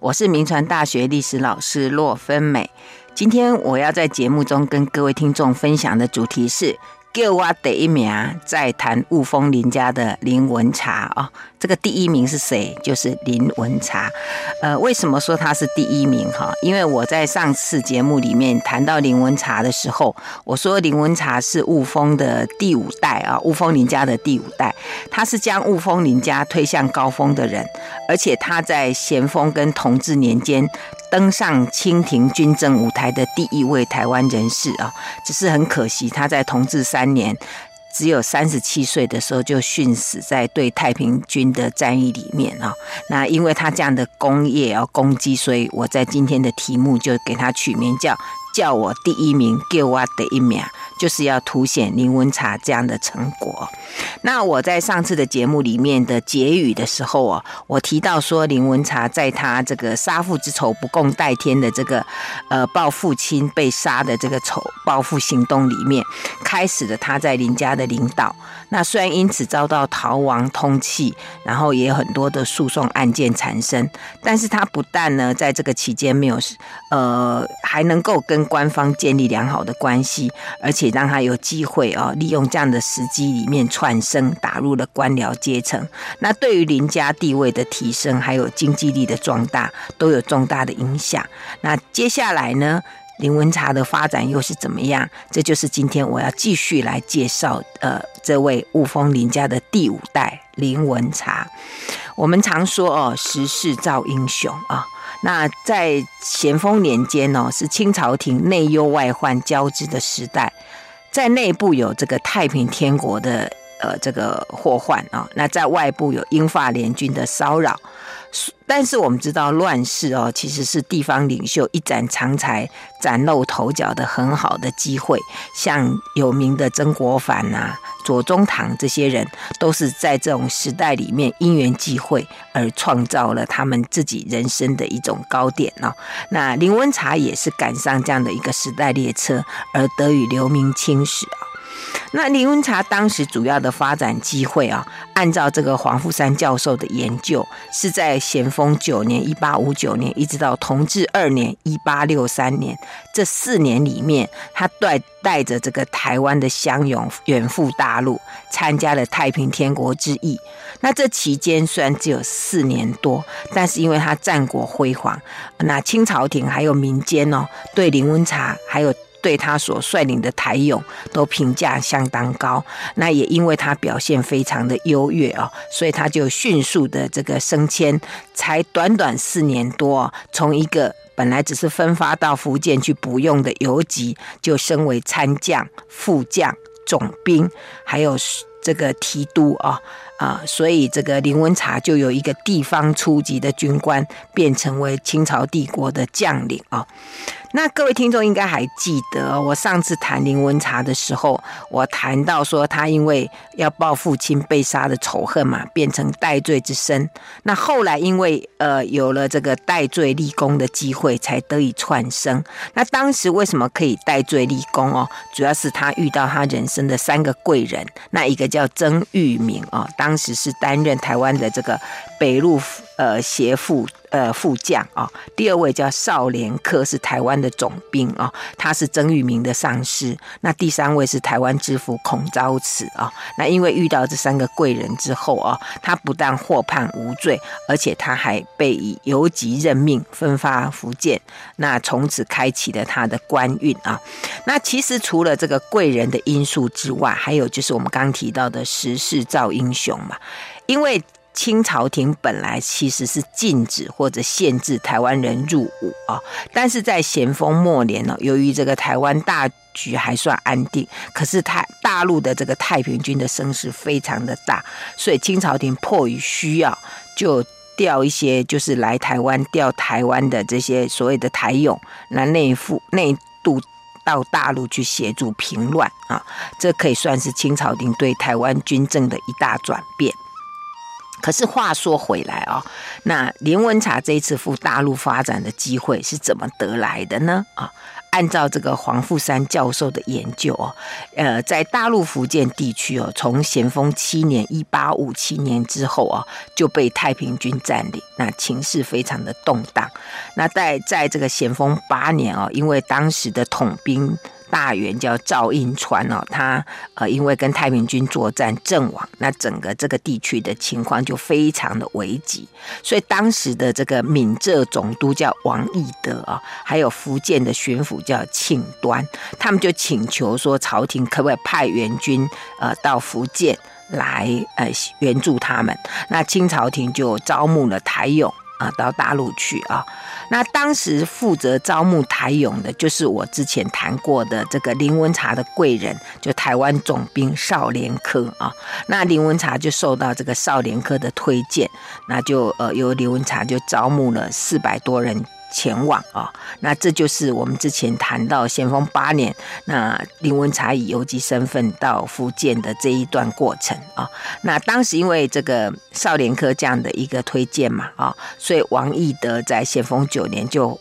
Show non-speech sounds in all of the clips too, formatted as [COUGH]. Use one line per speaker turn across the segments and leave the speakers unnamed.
我是民传大学历史老师洛芬美。今天我要在节目中跟各位听众分享的主题是。给我第一名，在谈雾峰林家的林文茶哦。这个第一名是谁？就是林文茶。呃，为什么说他是第一名哈？因为我在上次节目里面谈到林文茶的时候，我说林文茶是雾峰的第五代啊，雾峰林家的第五代。他是将雾峰林家推向高峰的人，而且他在咸丰跟同治年间。登上清廷军政舞台的第一位台湾人士啊，只是很可惜，他在同治三年只有三十七岁的时候就殉死在对太平军的战役里面啊。那因为他这样的功业啊攻击，所以我在今天的题目就给他取名叫“叫我第一名，给我第一名”。就是要凸显林文茶这样的成果。那我在上次的节目里面的结语的时候啊，我提到说林文茶在他这个杀父之仇不共戴天的这个呃报父亲被杀的这个仇报复行动里面，开始了他在林家的领导。那虽然因此遭到逃亡通缉，然后也有很多的诉讼案件产生，但是他不但呢在这个期间没有呃还能够跟官方建立良好的关系，而且。让他有机会哦，利用这样的时机里面窜升，打入了官僚阶层。那对于林家地位的提升，还有经济力的壮大，都有重大的影响。那接下来呢，林文茶的发展又是怎么样？这就是今天我要继续来介绍呃，这位雾峰林家的第五代林文茶。我们常说哦，时势造英雄啊。那在咸丰年间哦，是清朝廷内忧外患交织的时代。在内部有这个太平天国的呃这个祸患啊，那在外部有英法联军的骚扰，但是我们知道乱世哦，其实是地方领袖一展长才、崭露头角的很好的机会，像有名的曾国藩呐。左宗棠这些人都是在这种时代里面因缘际会而创造了他们自己人生的一种高点哦。那林文茶也是赶上这样的一个时代列车，而得以留名青史。那林文茶当时主要的发展机会啊，按照这个黄富三教授的研究，是在咸丰九年（一八五九年）一直到同治二年（一八六三年）这四年里面，他带带着这个台湾的乡勇远赴大陆，参加了太平天国之役。那这期间虽然只有四年多，但是因为他战果辉煌，那清朝廷还有民间哦，对林文茶还有。对他所率领的台勇都评价相当高，那也因为他表现非常的优越哦，所以他就迅速的这个升迁，才短短四年多，从一个本来只是分发到福建去补用的游击，就升为参将、副将、总兵，还有这个提督啊啊，所以这个林文茶就有一个地方初级的军官，变成为清朝帝国的将领啊。那各位听众应该还记得，我上次谈林文茶的时候，我谈到说他因为要报父亲被杀的仇恨嘛，变成戴罪之身。那后来因为呃有了这个戴罪立功的机会，才得以窜升。那当时为什么可以戴罪立功哦？主要是他遇到他人生的三个贵人，那一个叫曾玉明哦，当当时是担任台湾的这个北路呃协副。呃，副将啊，第二位叫少连克，是台湾的总兵啊，他是曾玉明的上司。那第三位是台湾知府孔昭慈啊。那因为遇到这三个贵人之后啊，他不但获判无罪，而且他还被以游击任命，分发福建。那从此开启了他的官运啊。那其实除了这个贵人的因素之外，还有就是我们刚刚提到的时势造英雄嘛，因为。清朝廷本来其实是禁止或者限制台湾人入伍啊，但是在咸丰末年呢，由于这个台湾大局还算安定，可是太大陆的这个太平军的声势非常的大，所以清朝廷迫于需要，就调一些就是来台湾调台湾的这些所谓的台勇，来内附内渡到大陆去协助平乱啊，这可以算是清朝廷对台湾军政的一大转变。可是话说回来啊，那林文茶这一次赴大陆发展的机会是怎么得来的呢？啊？按照这个黄富山教授的研究哦，呃，在大陆福建地区哦，从咸丰七年（一八五七年）之后啊，就被太平军占领，那情势非常的动荡。那在在这个咸丰八年哦，因为当时的统兵。大员叫赵应川哦，他呃因为跟太平军作战阵亡，那整个这个地区的情况就非常的危急，所以当时的这个闽浙总督叫王义德啊，还有福建的巡抚叫庆端，他们就请求说朝廷可不可以派援军呃到福建来呃援助他们，那清朝廷就招募了台勇啊到大陆去啊。那当时负责招募台勇的，就是我之前谈过的这个林文茶的贵人，就台湾总兵少年科啊。那林文茶就受到这个少年科的推荐，那就呃由林文茶就招募了四百多人。前往啊，那这就是我们之前谈到咸丰八年，那林文茶以游击身份到福建的这一段过程啊。那当时因为这个少年科这样的一个推荐嘛啊，所以王义德在咸丰九年就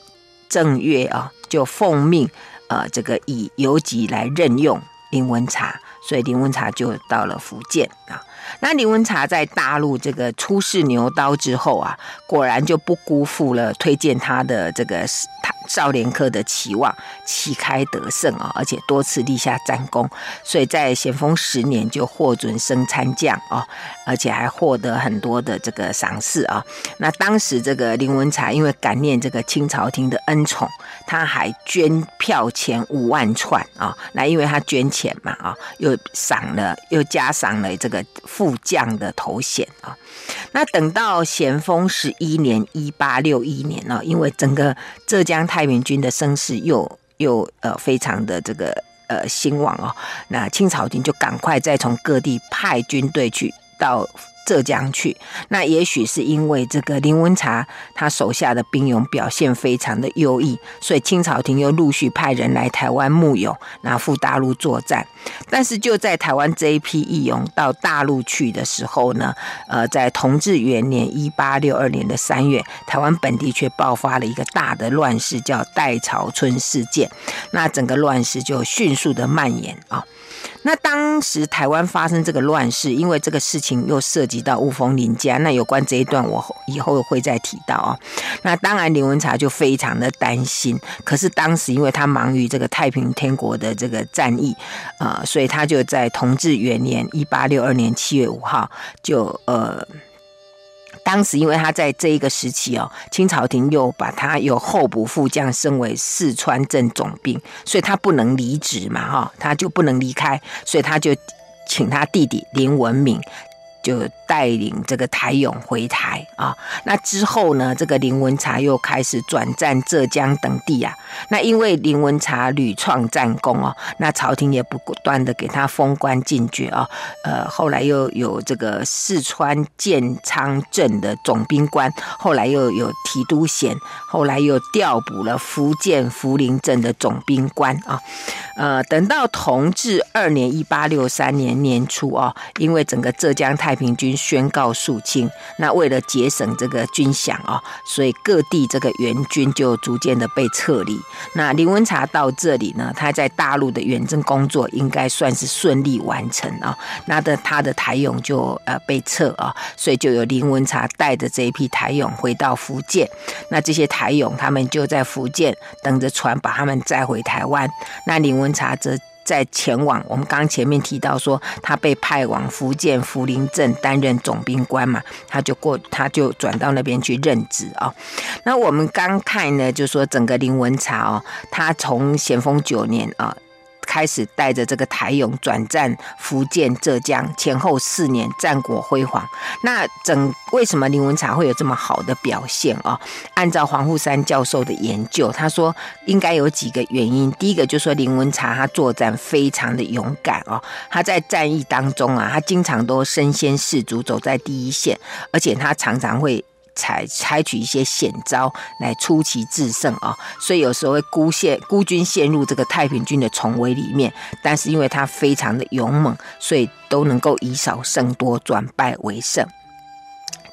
正月啊，就奉命呃这个以游击来任用林文茶，所以林文茶就到了福建啊。那林文茶在大陆这个初试牛刀之后啊，果然就不辜负了推荐他的这个少年科的期望，旗开得胜啊，而且多次立下战功，所以在咸丰十年就获准升参将啊，而且还获得很多的这个赏赐啊。那当时这个林文茶因为感念这个清朝廷的恩宠，他还捐票钱五万串啊，那因为他捐钱嘛啊，又赏了又加赏了这个副将的头衔啊。那等到咸丰十一年（一八六一年）呢，因为整个浙江太平军的声势又又呃非常的这个呃兴旺哦，那清朝廷就赶快再从各地派军队去到。浙江去，那也许是因为这个林文茶他手下的兵勇表现非常的优异，所以清朝廷又陆续派人来台湾募勇，然后赴大陆作战。但是就在台湾这一批义勇到大陆去的时候呢，呃，在同治元年一八六二年的三月，台湾本地却爆发了一个大的乱世，叫戴潮春事件。那整个乱世就迅速的蔓延啊。那当时台湾发生这个乱世，因为这个事情又涉及到雾峰林家，那有关这一段我以后会再提到啊。那当然林文茶就非常的担心，可是当时因为他忙于这个太平天国的这个战役啊，呃，所以他就在同治元年一八六二年七月五号就呃。当时因为他在这一个时期哦，清朝廷又把他由候补副将升为四川镇总兵，所以他不能离职嘛，哈，他就不能离开，所以他就请他弟弟林文敏。就带领这个台勇回台啊，那之后呢，这个林文茶又开始转战浙江等地啊。那因为林文茶屡创战功哦，那朝廷也不断的给他封官进爵啊。呃，后来又有这个四川建昌镇的总兵官，后来又有提督衔，后来又调补了福建福陵镇的总兵官啊。呃，等到同治二年一八六三年年初啊，因为整个浙江太平军宣告肃清，那为了节省这个军饷啊，所以各地这个援军就逐渐的被撤离。那林文茶到这里呢，他在大陆的远征工作应该算是顺利完成啊。那的他的台勇就呃被撤啊，所以就有林文茶带着这一批台勇回到福建。那这些台勇他们就在福建等着船把他们载回台湾。那林文茶则在前往，我们刚前面提到说，他被派往福建福陵镇担任总兵官嘛，他就过，他就转到那边去任职啊。那我们刚看呢，就说整个林文茶哦，他从咸丰九年啊。开始带着这个台勇转战福建、浙江，前后四年战果辉煌。那整为什么林文茶会有这么好的表现啊？按照黄富三教授的研究，他说应该有几个原因。第一个就说林文茶他作战非常的勇敢哦，他在战役当中啊，他经常都身先士卒，走在第一线，而且他常常会。采采取一些险招来出奇制胜啊，所以有时候会孤陷孤军陷入这个太平军的重围里面，但是因为他非常的勇猛，所以都能够以少胜多，转败为胜。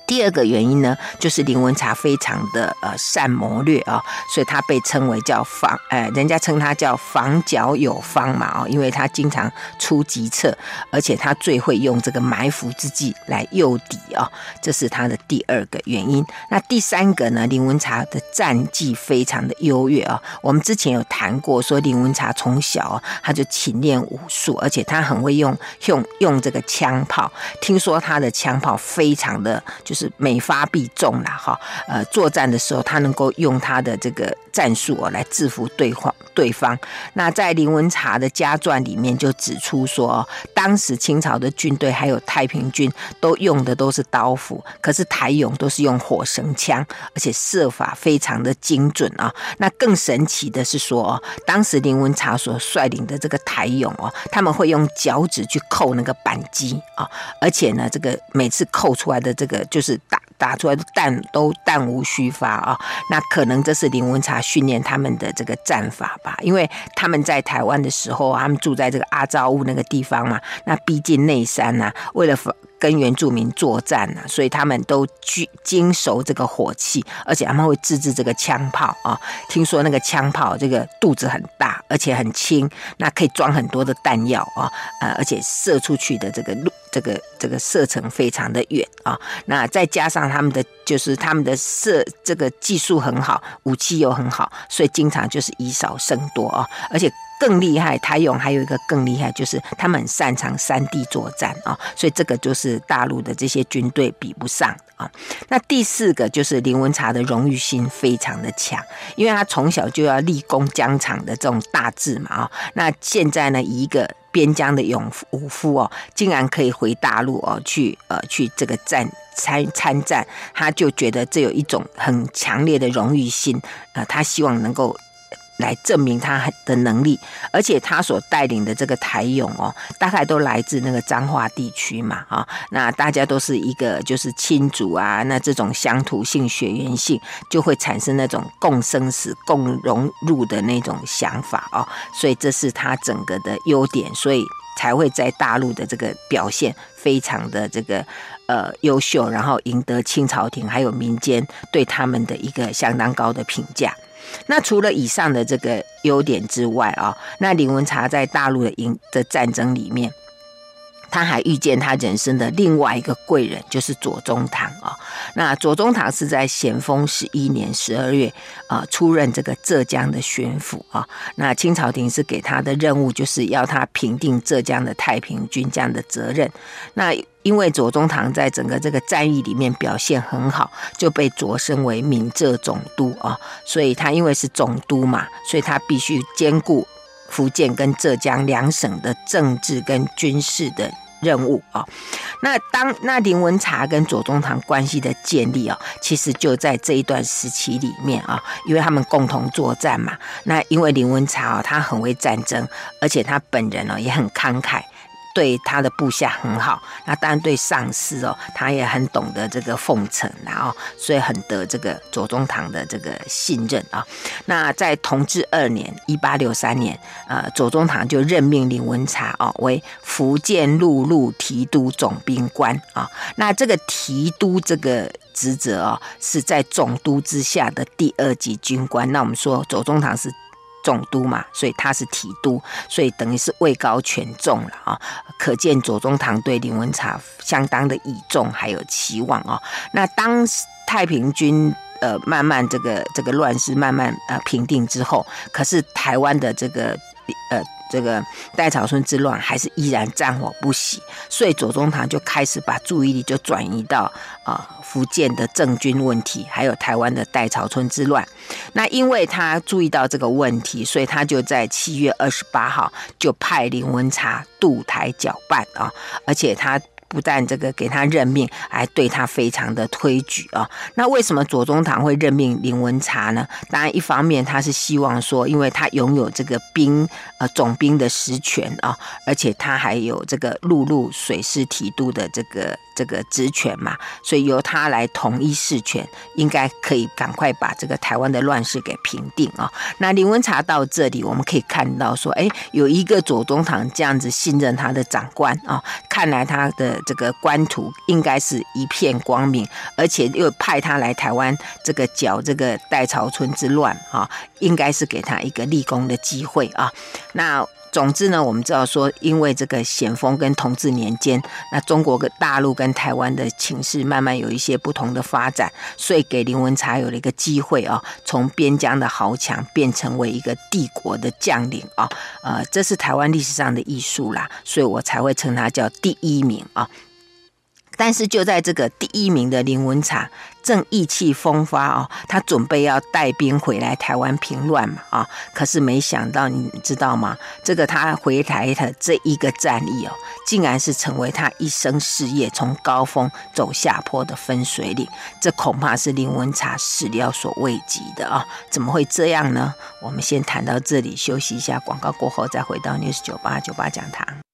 第二个原因呢，就是林文茶非常的呃善谋略啊，所以他被称为叫防，呃，人家称他叫防剿有方嘛，哦，因为他经常出计策，而且他最会用这个埋伏之计来诱敌啊，这是他的第二个原因。那第三个呢，林文茶的战绩非常的优越啊，我们之前有谈过，说林文茶从小他就勤练武术，而且他很会用用用这个枪炮，听说他的枪炮非常的就。是每发必中了哈，呃，作战的时候他能够用他的这个战术哦来制服对方对方。那在林文茶的家传里面就指出说，当时清朝的军队还有太平军都用的都是刀斧，可是台勇都是用火绳枪，而且射法非常的精准啊。那更神奇的是说，当时林文茶所率领的这个台勇哦，他们会用脚趾去扣那个扳机啊，而且呢，这个每次扣出来的这个就。是打打出来的弹都弹无虚发啊！那可能这是林文茶训练他们的这个战法吧，因为他们在台湾的时候，他们住在这个阿昭乌那个地方嘛，那逼近内山呐、为了跟原住民作战呐、所以他们都精精熟这个火器，而且他们会自制这个枪炮啊。听说那个枪炮这个肚子很大，而且很轻，那可以装很多的弹药啊，呃，而且射出去的这个路。这个这个射程非常的远啊，那再加上他们的就是他们的射这个技术很好，武器又很好，所以经常就是以少胜多啊，而且更厉害，台勇还有一个更厉害，就是他们很擅长山地作战啊，所以这个就是大陆的这些军队比不上啊。那第四个就是林文茶的荣誉心非常的强，因为他从小就要立功疆场的这种大志嘛啊，那现在呢以一个。边疆的勇武夫哦，竟然可以回大陆哦，去呃去这个战参参战，他就觉得这有一种很强烈的荣誉心，呃，他希望能够。来证明他的能力，而且他所带领的这个台勇哦，大概都来自那个彰化地区嘛，啊，那大家都是一个就是亲族啊，那这种乡土性、血缘性就会产生那种共生死、共融入的那种想法哦，所以这是他整个的优点，所以才会在大陆的这个表现非常的这个呃优秀，然后赢得清朝廷还有民间对他们的一个相当高的评价。那除了以上的这个优点之外啊，那林文茶在大陆的赢的战争里面，他还遇见他人生的另外一个贵人，就是左宗棠啊。那左宗棠是在咸丰十一年十二月啊出任这个浙江的巡抚啊。那清朝廷是给他的任务，就是要他平定浙江的太平军这样的责任。那因为左宗棠在整个这个战役里面表现很好，就被擢升为闽浙总督啊。所以他因为是总督嘛，所以他必须兼顾福建跟浙江两省的政治跟军事的任务啊。那当那林文茶跟左宗棠关系的建立啊，其实就在这一段时期里面啊，因为他们共同作战嘛。那因为林文茶啊，他很会战争，而且他本人哦也很慷慨。对他的部下很好，那当然对上司哦，他也很懂得这个奉承，然后所以很得这个左宗棠的这个信任啊。那在同治二年（一八六三年），呃，左宗棠就任命林文察哦为福建陆路提督总兵官啊。那这个提督这个职责哦，是在总督之下的第二级军官。那我们说左宗棠是。总督嘛，所以他是提督，所以等于是位高权重了啊！可见左宗棠对林文茶相当的倚重还有期望啊。那当太平军呃慢慢这个这个乱世慢慢呃平定之后，可是台湾的这个呃。这个代草村之乱还是依然战火不息，所以左宗棠就开始把注意力就转移到啊、福建的政军问题，还有台湾的代朝村之乱。那因为他注意到这个问题，所以他就在七月二十八号就派林文察渡台搅拌啊，而且他。不但这个给他任命，还对他非常的推举啊。那为什么左宗棠会任命林文茶呢？当然，一方面他是希望说，因为他拥有这个兵呃总兵的实权啊，而且他还有这个陆路水师提督的这个这个职权嘛，所以由他来统一事权，应该可以赶快把这个台湾的乱世给平定啊。那林文茶到这里，我们可以看到说，哎，有一个左宗棠这样子信任他的长官啊，看来他的。这个官途应该是一片光明，而且又派他来台湾这个剿这个代朝村之乱啊，应该是给他一个立功的机会啊。那。总之呢，我们知道说，因为这个咸丰跟同治年间，那中国跟大陆跟台湾的情势慢慢有一些不同的发展，所以给林文茶有了一个机会啊，从边疆的豪强变成为一个帝国的将领啊，呃，这是台湾历史上的艺术啦，所以我才会称他叫第一名啊。但是就在这个第一名的林文茶正意气风发哦，他准备要带兵回来台湾平乱嘛啊，可是没想到你知道吗？这个他回台的这一个战役哦，竟然是成为他一生事业从高峰走下坡的分水岭，这恐怕是林文茶始料所未及的啊！怎么会这样呢？我们先谈到这里，休息一下，广告过后再回到 News 九八九八讲堂。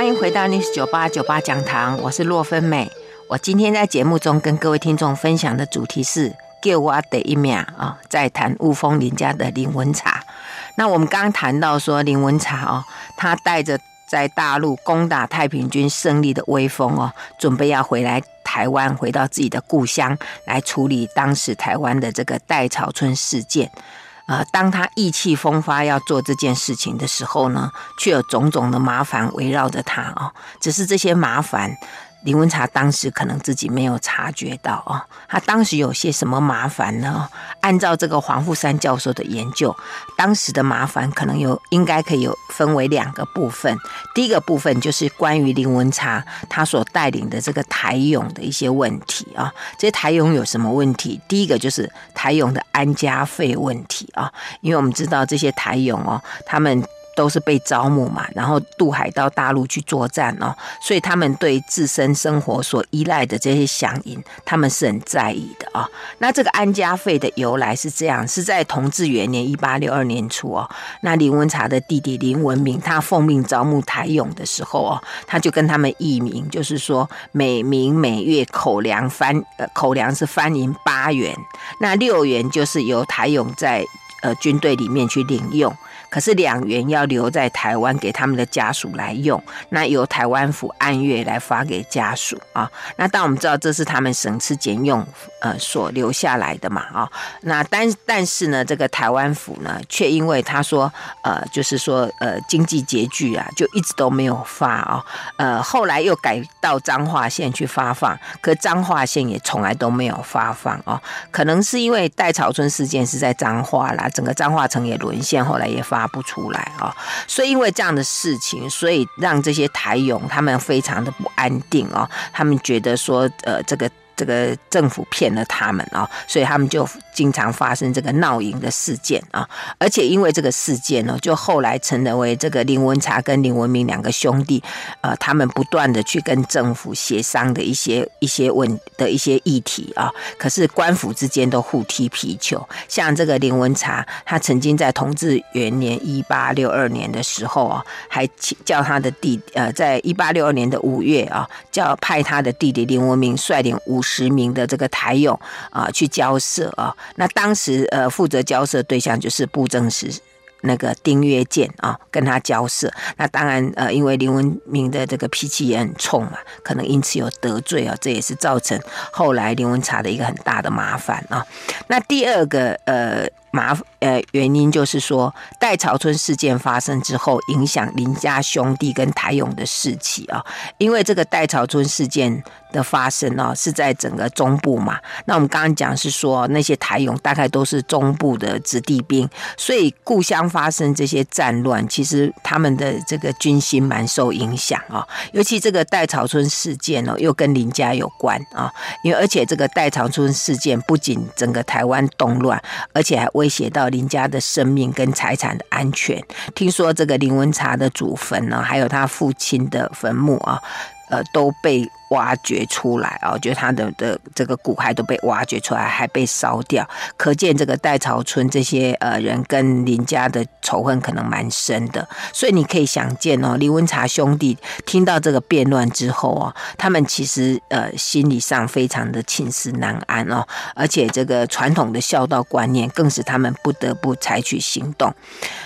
欢迎回到 News 九八九八讲堂，我是洛芬美。我今天在节目中跟各位听众分享的主题是“叫我的一秒”啊，在谈雾峰林家的林文茶。那我们刚谈到说，林文茶哦，他带着在大陆攻打太平军胜利的威风哦，准备要回来台湾，回到自己的故乡来处理当时台湾的这个代潮村事件。呃，当他意气风发要做这件事情的时候呢，却有种种的麻烦围绕着他哦。只是这些麻烦。林文茶当时可能自己没有察觉到哦，他当时有些什么麻烦呢？按照这个黄富三教授的研究，当时的麻烦可能有应该可以有分为两个部分。第一个部分就是关于林文茶他所带领的这个台勇的一些问题啊。这些台勇有什么问题？第一个就是台勇的安家费问题啊，因为我们知道这些台勇哦，他们。都是被招募嘛，然后渡海到大陆去作战哦，所以他们对自身生活所依赖的这些饗银，他们是很在意的、哦。那这个安家费的由来是这样，是在同治元年一八六二年初哦，那林文茶的弟弟林文明，他奉命招募台勇的时候哦，他就跟他们议名，就是说每名每月口粮翻呃口粮是番银八元，那六元就是由台勇在呃军队里面去领用。可是两元要留在台湾给他们的家属来用，那由台湾府按月来发给家属啊。那当我们知道这是他们省吃俭用呃所留下来的嘛啊。那但但是呢，这个台湾府呢，却因为他说呃就是说呃经济拮据啊，就一直都没有发啊。呃后来又改到彰化县去发放，可彰化县也从来都没有发放啊。可能是因为戴潮村事件是在彰化啦，整个彰化城也沦陷，后来也发。拿不出来啊，所以因为这样的事情，所以让这些台勇他们非常的不安定啊，他们觉得说，呃，这个。这个政府骗了他们啊，所以他们就经常发生这个闹营的事件啊，而且因为这个事件呢，就后来成为这个林文茶跟林文明两个兄弟，呃，他们不断的去跟政府协商的一些一些问的一些议题啊，可是官府之间都互踢皮球，像这个林文茶，他曾经在同治元年一八六二年的时候啊，还叫他的弟呃，在一八六二年的五月啊，叫派他的弟弟林文明率领五十。十名的这个台勇啊，去交涉啊，那当时呃负责交涉对象就是布政使那个丁曰健啊，跟他交涉。那当然呃，因为林文明的这个脾气也很冲嘛，可能因此有得罪啊，这也是造成后来林文茶的一个很大的麻烦啊。那第二个呃。麻呃，原因就是说，代潮村事件发生之后，影响林家兄弟跟台勇的士气啊。因为这个代潮村事件的发生哦，是在整个中部嘛。那我们刚刚讲是说，那些台勇大概都是中部的子弟兵，所以故乡发生这些战乱，其实他们的这个军心蛮受影响啊。尤其这个代潮村事件哦，又跟林家有关啊。因为而且这个代潮村事件不仅整个台湾动乱，而且还。威胁到林家的生命跟财产的安全。听说这个林文茶的祖坟呢，还有他父亲的坟墓啊，呃，都被挖掘出来哦，就他的的这个骨骸都被挖掘出来，还被烧掉，可见这个戴潮春这些呃人跟林家的仇恨可能蛮深的。所以你可以想见哦，林文茶兄弟听到这个变乱之后哦，他们其实呃心理上非常的寝食难安哦，而且这个传统的孝道观念更使他们不得不采取行动。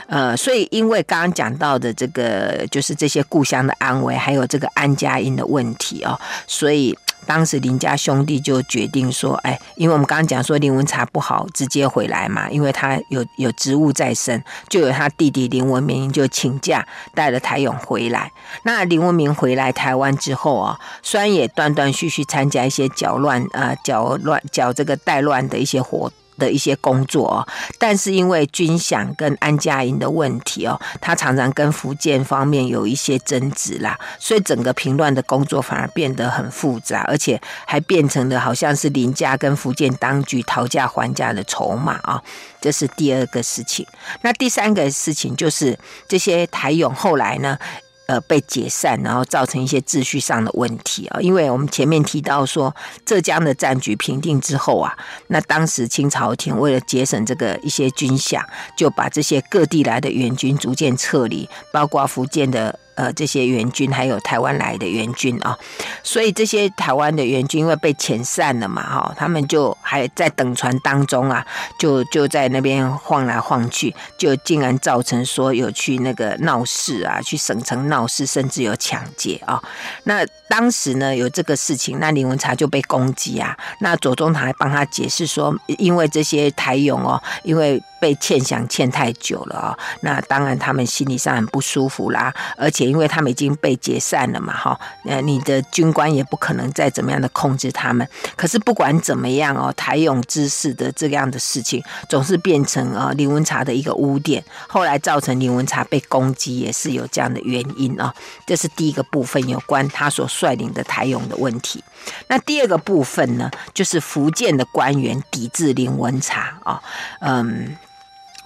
呃，所以因为刚刚讲到的这个就是这些故乡的安危，还有这个安家营的问题哦。所以当时林家兄弟就决定说：“哎，因为我们刚刚讲说林文茶不好直接回来嘛，因为他有有职务在身，就有他弟弟林文明就请假带了台勇回来。那林文明回来台湾之后啊，虽然也断断续续参加一些搅乱啊搅乱搅这个带乱的一些活动。”的一些工作哦，但是因为军饷跟安家营的问题哦，他常常跟福建方面有一些争执啦，所以整个平乱的工作反而变得很复杂，而且还变成了好像是林家跟福建当局讨价还价的筹码啊，这是第二个事情。那第三个事情就是这些台勇后来呢，呃，被解散，然后造成一些秩序上的问题啊。因为我们前面提到说，浙江的战局平定之后啊，那当时清朝廷为了节省这个一些军饷，就把这些各地来的援军逐渐撤离，包括福建的。呃，这些援军还有台湾来的援军啊，所以这些台湾的援军因为被遣散了嘛，哈，他们就还在等船当中啊，就就在那边晃来晃去，就竟然造成说有去那个闹事啊，去省城闹事，甚至有抢劫啊。那当时呢有这个事情，那林文茶就被攻击啊，那左宗棠还帮他解释说，因为这些台勇哦，因为。被欠饷欠太久了啊，那当然他们心理上很不舒服啦，而且因为他们已经被解散了嘛，哈，那，你的军官也不可能再怎么样的控制他们。可是不管怎么样哦，台勇之事的这样的事情，总是变成啊林文茶的一个污点，后来造成林文茶被攻击，也是有这样的原因啊。这是第一个部分，有关他所率领的台勇的问题。那第二个部分呢，就是福建的官员抵制林文茶啊，嗯。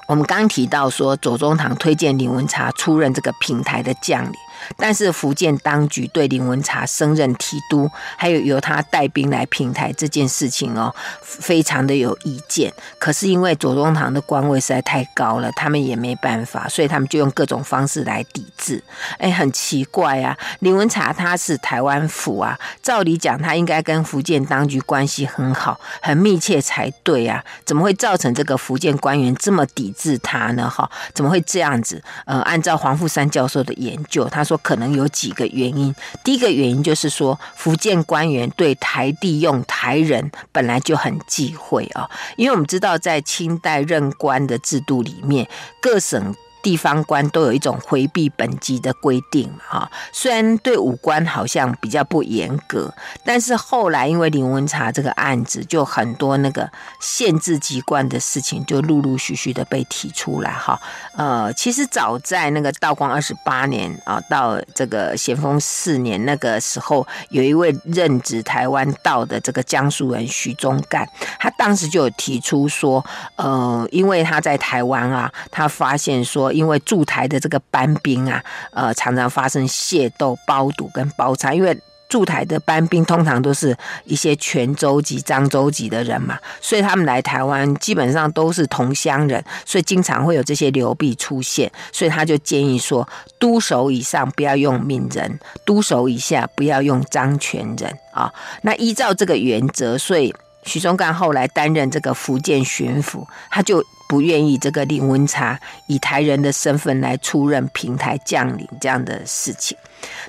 我们刚提到说，左宗棠推荐林文茶出任这个平台的将领。但是福建当局对林文茶升任提督，还有由他带兵来平台这件事情哦，非常的有意见。可是因为左宗棠的官位实在太高了，他们也没办法，所以他们就用各种方式来抵制。哎，很奇怪啊，林文茶他是台湾府啊，照理讲他应该跟福建当局关系很好、很密切才对啊，怎么会造成这个福建官员这么抵制他呢？哈，怎么会这样子？呃，按照黄富山教授的研究，他。说可能有几个原因，第一个原因就是说，福建官员对台地用台人本来就很忌讳啊，因为我们知道在清代任官的制度里面，各省。地方官都有一种回避本籍的规定哈，虽然对武官好像比较不严格，但是后来因为林文茶这个案子，就很多那个限制籍贯的事情就陆陆续续的被提出来哈。呃，其实早在那个道光二十八年啊，到这个咸丰四年那个时候，有一位任职台湾道的这个江苏人徐宗干，他当时就有提出说，呃，因为他在台湾啊，他发现说。因为驻台的这个班兵啊，呃，常常发生械斗、包堵跟包抄。因为驻台的班兵通常都是一些泉州籍、漳州籍的人嘛，所以他们来台湾基本上都是同乡人，所以经常会有这些流弊出现。所以他就建议说，都守以上不要用闽人，都守以下不要用漳泉人啊。那依照这个原则，所以徐宗干后来担任这个福建巡抚，他就。不愿意这个林文茶以台人的身份来出任平台将领这样的事情。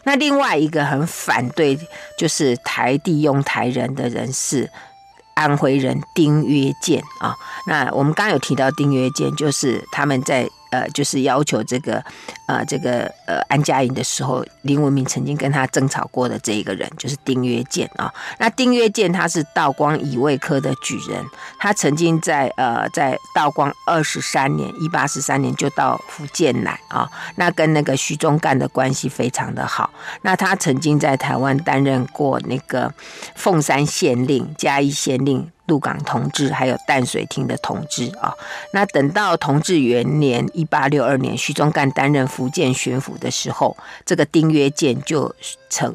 那另外一个很反对就是台地用台人的人是安徽人丁曰健啊。那我们刚刚有提到丁曰健，就是他们在。呃，就是要求这个，呃，这个呃安家营的时候，林文明曾经跟他争吵过的这一个人，就是丁曰健啊。那丁曰健他是道光乙未科的举人，他曾经在呃在道光二十三年，一八四三年就到福建来啊。那跟那个徐宗干的关系非常的好。那他曾经在台湾担任过那个凤山县令、嘉义县令。鹿港同志，还有淡水厅的同志啊。那等到同治元年（一八六二年），徐宗干担任福建巡抚的时候，这个丁曰健就成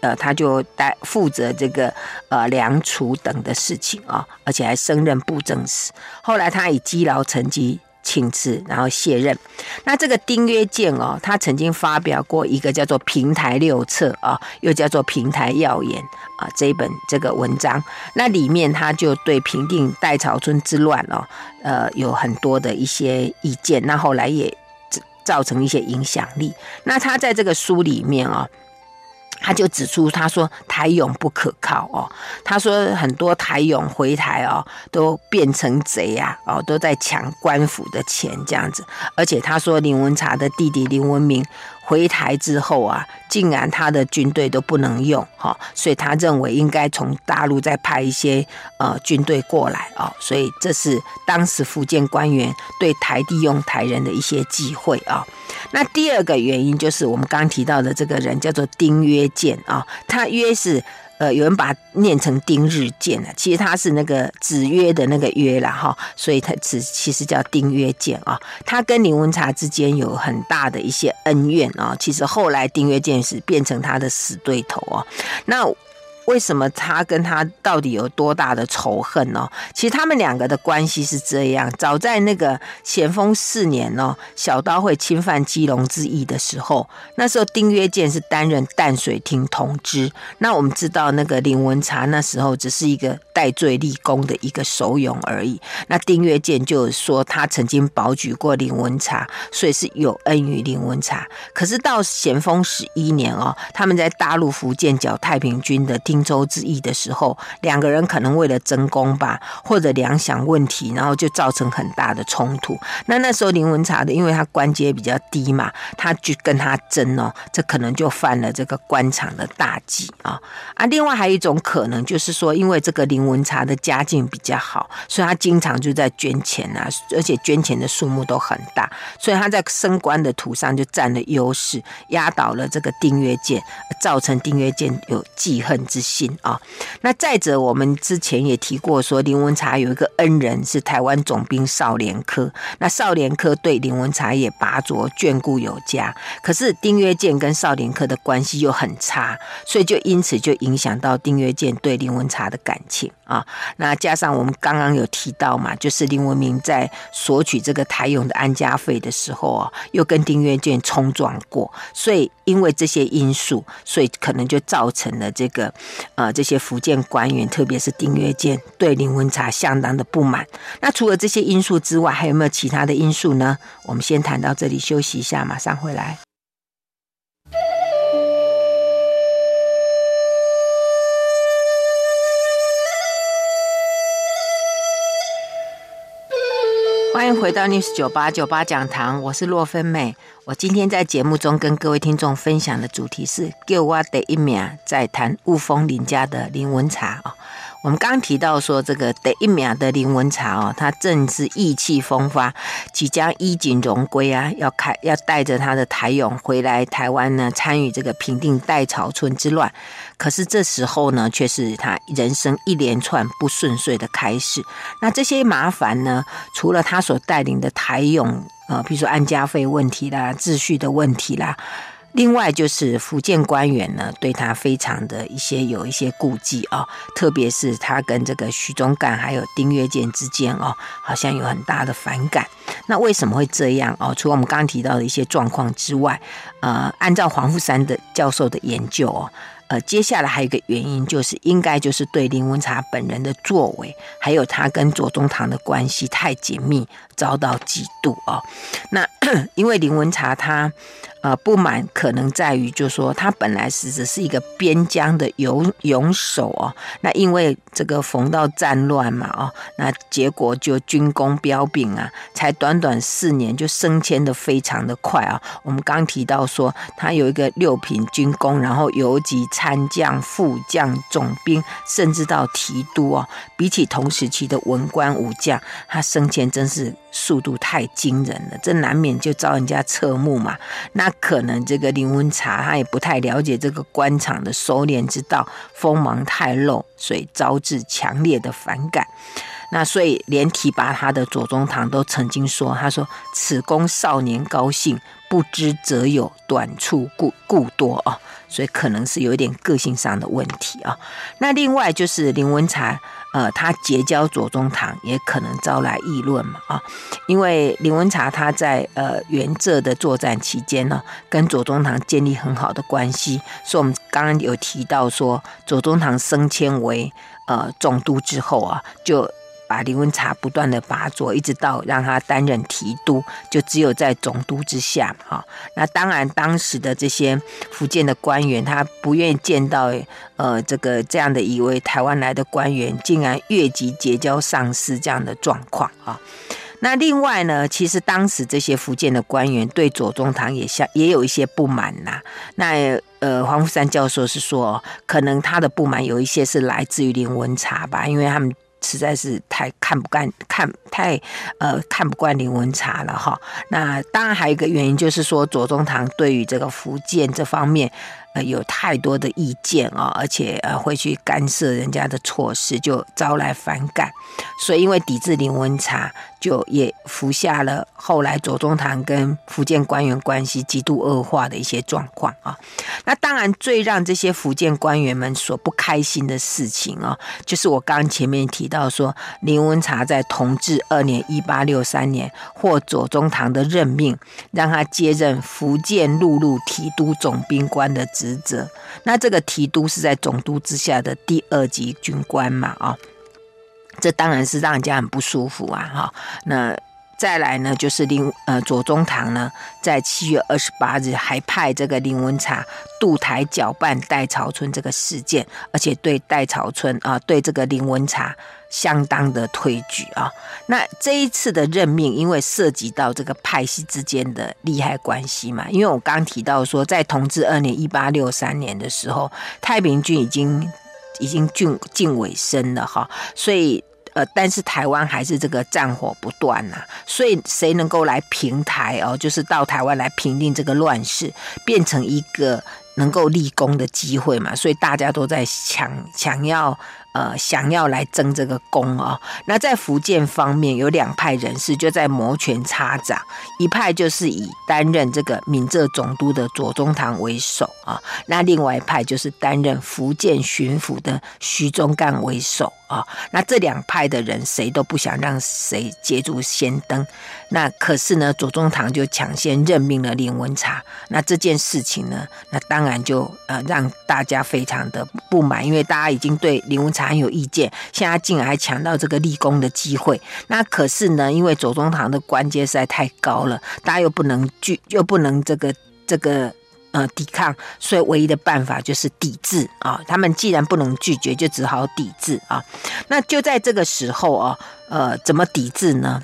呃，他就带负责这个呃粮储等的事情啊，而且还升任布政使。后来他以积劳成疾。请辞，然后卸任。那这个丁曰健哦，他曾经发表过一个叫做《平台六策》啊，又叫做《平台要言》啊这一本这个文章。那里面他就对平定代草村之乱哦，呃，有很多的一些意见。那后来也造成一些影响力。那他在这个书里面哦。他就指出，他说台勇不可靠哦。他说很多台勇回台哦，都变成贼呀哦，都在抢官府的钱这样子。而且他说林文茶的弟弟林文明。回台之后啊，竟然他的军队都不能用哈，所以他认为应该从大陆再派一些呃军队过来啊，所以这是当时福建官员对台地用台人的一些忌讳啊。那第二个原因就是我们刚刚提到的这个人叫做丁曰健啊，他曰是。呃，有人把它念成丁日健了，其实他是那个子曰的那个曰啦哈，所以他只其实叫丁曰健啊。他跟林文茶之间有很大的一些恩怨啊，其实后来丁曰健是变成他的死对头哦。那。为什么他跟他到底有多大的仇恨呢？其实他们两个的关系是这样：早在那个咸丰四年呢，小刀会侵犯基隆之役的时候，那时候丁曰健是担任淡水厅同知。那我们知道，那个林文茶那时候只是一个戴罪立功的一个首勇而已。那丁曰健就说他曾经保举过林文茶，所以是有恩于林文茶。可是到咸丰十一年哦，他们在大陆福建剿太平军的荆州之役的时候，两个人可能为了争功吧，或者粮饷问题，然后就造成很大的冲突。那那时候林文茶的，因为他官阶比较低嘛，他就跟他争哦，这可能就犯了这个官场的大忌啊啊！另外还有一种可能，就是说，因为这个林文茶的家境比较好，所以他经常就在捐钱啊，而且捐钱的数目都很大，所以他在升官的途上就占了优势，压倒了这个丁曰健，造成丁曰健有记恨之心啊，那再者，我们之前也提过，说林文茶有一个恩人是台湾总兵少年科，那少年科对林文茶也拔擢眷顾有加，可是丁曰健跟少年科的关系又很差，所以就因此就影响到丁曰健对林文茶的感情啊。那加上我们刚刚有提到嘛，就是林文明在索取这个台勇的安家费的时候啊，又跟丁曰健冲撞过，所以因为这些因素，所以可能就造成了这个。呃，这些福建官员，特别是丁曰健，对林文茶相当的不满。那除了这些因素之外，还有没有其他的因素呢？我们先谈到这里，休息一下，马上回来。欢迎回到 News 九八九八讲堂，我是洛芬美。我今天在节目中跟各位听众分享的主题是“给我的一秒”，在谈雾峰林家的林文茶啊。我们刚提到说，这个第一名的林文茶哦，他正是意气风发，即将衣锦荣归啊，要开要带着他的台勇回来台湾呢，参与这个平定代草村之乱。可是这时候呢，却是他人生一连串不顺遂的开始。那这些麻烦呢，除了他所带领的台勇，呃，比如说安家费问题啦、秩序的问题啦。另外就是福建官员呢，对他非常的一些有一些顾忌啊，特别是他跟这个徐忠干还有丁曰建之间哦，好像有很大的反感。那为什么会这样哦？除了我们刚刚提到的一些状况之外，呃，按照黄富山的教授的研究哦。呃，接下来还有一个原因，就是应该就是对林文茶本人的作为，还有他跟左宗棠的关系太紧密，遭到嫉妒哦。那 [CLEARS THROAT] 因为林文茶他。呃，不满可能在于，就是说他本来是只是一个边疆的勇勇手哦，那因为这个逢到战乱嘛哦，那结果就军功彪炳啊，才短短四年就升迁的非常的快啊。我们刚提到说他有一个六品军功，然后游击参将、副将、总兵，甚至到提督哦，比起同时期的文官武将，他升迁真是。速度太惊人了，这难免就遭人家侧目嘛。那可能这个林文茶他也不太了解这个官场的收敛之道，锋芒太露，所以招致强烈的反感。那所以连提拔他的左宗棠都曾经说：“他说此公少年高兴，不知则有短处故故多啊。”所以可能是有点个性上的问题啊。那另外就是林文茶。呃，他结交左宗棠也可能招来议论嘛啊，因为林文茶他在呃原浙的作战期间呢，跟左宗棠建立很好的关系，所以我们刚刚有提到说，左宗棠升迁为呃总督之后啊，就。把林文茶不断的拔擢，一直到让他担任提督，就只有在总督之下哈。那当然，当时的这些福建的官员，他不愿意见到呃这个这样的一位台湾来的官员，竟然越级结交上司这样的状况啊。那另外呢，其实当时这些福建的官员对左宗棠也像也有一些不满呐。那呃，黄富三教授是说，可能他的不满有一些是来自于林文茶吧，因为他们。实在是太看不惯，看太呃看不惯林文茶了哈。那当然还有一个原因就是说，左宗棠对于这个福建这方面。呃，有太多的意见啊，而且呃会去干涉人家的措施，就招来反感。所以因为抵制林文茶，就也服下了后来左宗棠跟福建官员关系极度恶化的一些状况啊。那当然，最让这些福建官员们所不开心的事情啊，就是我刚前面提到说，林文茶在同治二年（一八六三年）获左宗棠的任命，让他接任福建陆路提督总兵官的职责，那这个提督是在总督之下的第二级军官嘛？啊，这当然是让人家很不舒服啊！哈，那再来呢，就是林呃左宗棠呢，在七月二十八日还派这个林文茶渡台搅拌戴潮春这个事件，而且对戴潮春啊，对这个林文茶。相当的推举啊！那这一次的任命，因为涉及到这个派系之间的利害关系嘛，因为我刚提到说，在同治二年（一八六三年）的时候，太平军已经已经进近尾声了哈，所以呃，但是台湾还是这个战火不断呐，所以谁能够来平台哦，就是到台湾来平定这个乱世，变成一个能够立功的机会嘛，所以大家都在抢抢要。呃，想要来争这个功哦，那在福建方面有两派人士就在摩拳擦掌，一派就是以担任这个闽浙总督的左宗棠为首啊，那另外一派就是担任福建巡抚的徐宗干为首啊，那这两派的人谁都不想让谁捷足先登，那可是呢，左宗棠就抢先任命了林文茶，那这件事情呢，那当然就呃让大家非常的不满，因为大家已经对林文茶。很有意见，现在竟然还抢到这个立功的机会，那可是呢，因为左宗棠的官阶实在太高了，大家又不能拒，又不能这个这个呃抵抗，所以唯一的办法就是抵制啊。他们既然不能拒绝，就只好抵制啊。那就在这个时候啊，呃，怎么抵制呢？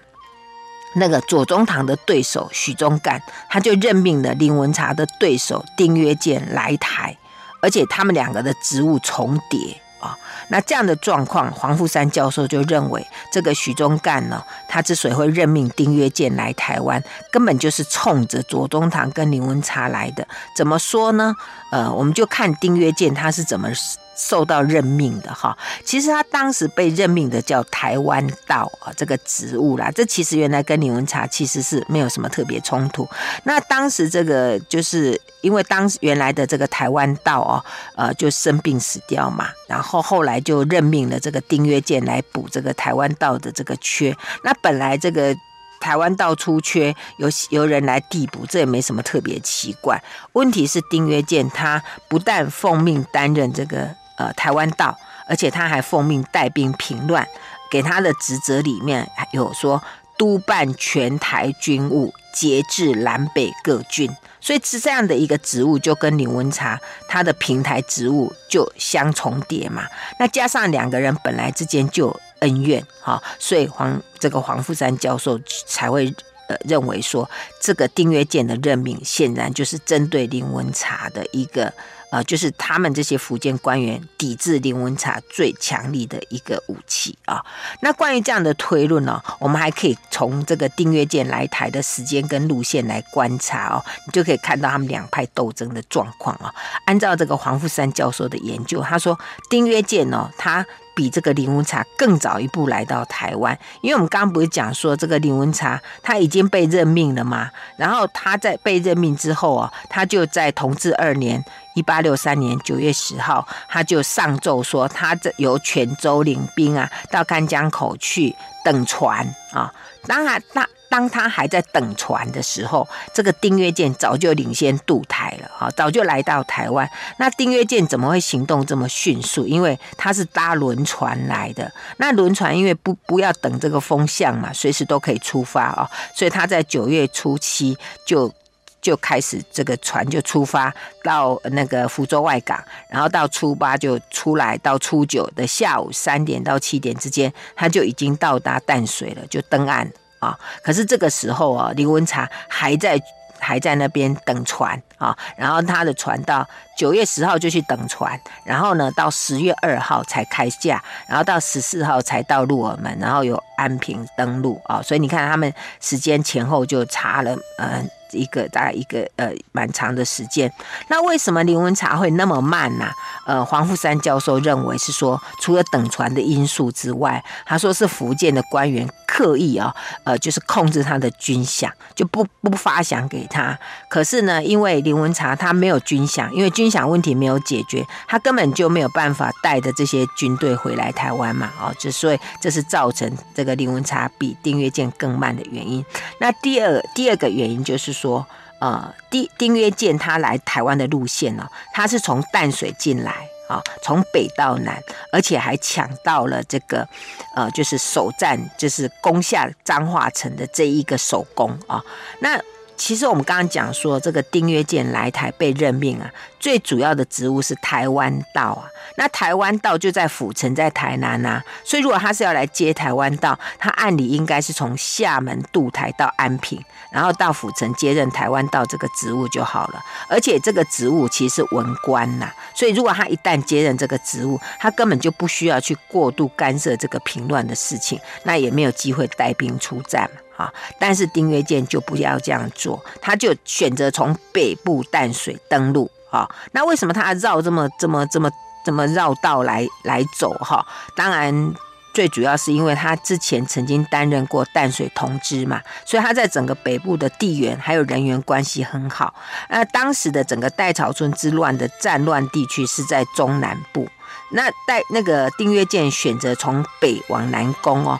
那个左宗棠的对手许宗干，他就任命了林文茶的对手丁曰健来台，而且他们两个的职务重叠。啊，那这样的状况，黄富山教授就认为，这个许宗干呢，他之所以会任命丁约健来台湾，根本就是冲着左宗棠跟林文茶来的。怎么说呢？呃，我们就看丁约健他是怎么。受到任命的哈，其实他当时被任命的叫台湾道啊，这个职务啦，这其实原来跟林文茶其实是没有什么特别冲突。那当时这个就是因为当时原来的这个台湾道哦，呃，就生病死掉嘛，然后后来就任命了这个丁曰健来补这个台湾道的这个缺。那本来这个。台湾道出缺，由由人来递补，这也没什么特别奇怪。问题是丁曰健他不但奉命担任这个呃台湾道，而且他还奉命带兵平乱，给他的职责里面有说督办全台军务，节制南北各郡，所以是这样的一个职务，就跟林文茶他的平台职务就相重叠嘛。那加上两个人本来之间就。恩怨哈，所以黄这个黄富山教授才会呃认为说，这个丁曰健的任命，显然就是针对林文茶的一个。呃，就是他们这些福建官员抵制林文茶最强力的一个武器啊。那关于这样的推论呢，我们还可以从这个丁曰健来台的时间跟路线来观察哦，你就可以看到他们两派斗争的状况啊。按照这个黄富三教授的研究，他说丁曰健哦，他。比这个林文茶更早一步来到台湾，因为我们刚刚不是讲说这个林文茶他已经被任命了嘛，然后他在被任命之后啊，他就在同治二年一八六三年九月十号，他就上奏说，他这由泉州领兵啊到甘江口去等船啊，当然当。当他还在等船的时候，这个丁曰健早就领先渡台了，哈，早就来到台湾。那丁曰健怎么会行动这么迅速？因为他是搭轮船来的。那轮船因为不不要等这个风向嘛，随时都可以出发啊，所以他在九月初七就就开始这个船就出发到那个福州外港，然后到初八就出来，到初九的下午三点到七点之间，他就已经到达淡水了，就登岸。啊！可是这个时候啊，林文茶还在还在那边等船啊。然后他的船到九月十号就去等船，然后呢，到十月二号才开驾，然后到十四号才到鹿耳门，然后有安平登陆啊。所以你看他们时间前后就差了，嗯、一个大概一个呃蛮长的时间，那为什么林文茶会那么慢呢、呃，黄富山教授认为是说，除了等船的因素之外，他说是福建的官员刻意啊，呃，就是控制他的军饷，就不不发饷给他。可是呢，因为林文茶他没有军饷，因为军饷问题没有解决，他根本就没有办法带着这些军队回来台湾嘛，哦，就所以这是造成这个林文茶比丁曰健更慢的原因。那第二第二个原因就是说。说呃，丁丁曰见他来台湾的路线呢，他是从淡水进来啊，从北到南，而且还抢到了这个呃，就是首战，就是攻下彰化城的这一个首功啊。那其实我们刚刚讲说，这个丁曰健来台被任命啊，最主要的职务是台湾道啊。那台湾道就在府城，在台南呐、啊，所以如果他是要来接台湾道，他按理应该是从厦门渡台到安平。然后到府城接任台湾道这个职务就好了，而且这个职务其实是文官呐，所以如果他一旦接任这个职务，他根本就不需要去过度干涉这个平乱的事情，那也没有机会带兵出战，啊。但是丁曰健就不要这样做，他就选择从北部淡水登陆，啊。那为什么他绕这么这么这么这么绕道来来走，哈？当然。最主要是因为他之前曾经担任过淡水同知嘛，所以他在整个北部的地缘还有人员关系很好。那当时的整个戴潮村之乱的战乱地区是在中南部，那戴那个丁曰健选择从北往南攻哦，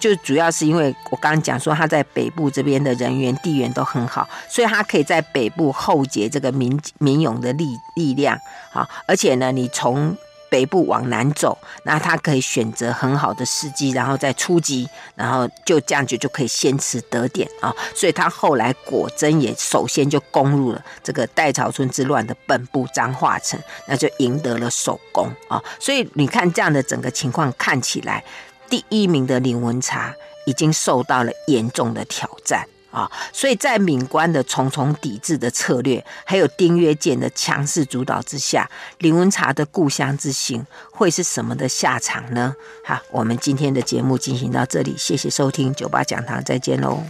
就主要是因为我刚刚讲说他在北部这边的人员地缘都很好，所以他可以在北部厚结这个民民勇的力力量啊，而且呢，你从北部往南走，那他可以选择很好的时机，然后再出击，然后就这样子就可以先持得点啊。所以他后来果真也首先就攻入了这个戴潮村之乱的本部张化城，那就赢得了首功啊。所以你看这样的整个情况看起来，第一名的林文茶已经受到了严重的挑战。啊，所以在闽官的重重抵制的策略，还有丁曰健的强势主导之下，林文茶的故乡之行会是什么的下场呢？好，我们今天的节目进行到这里，谢谢收听九八讲堂，再见喽。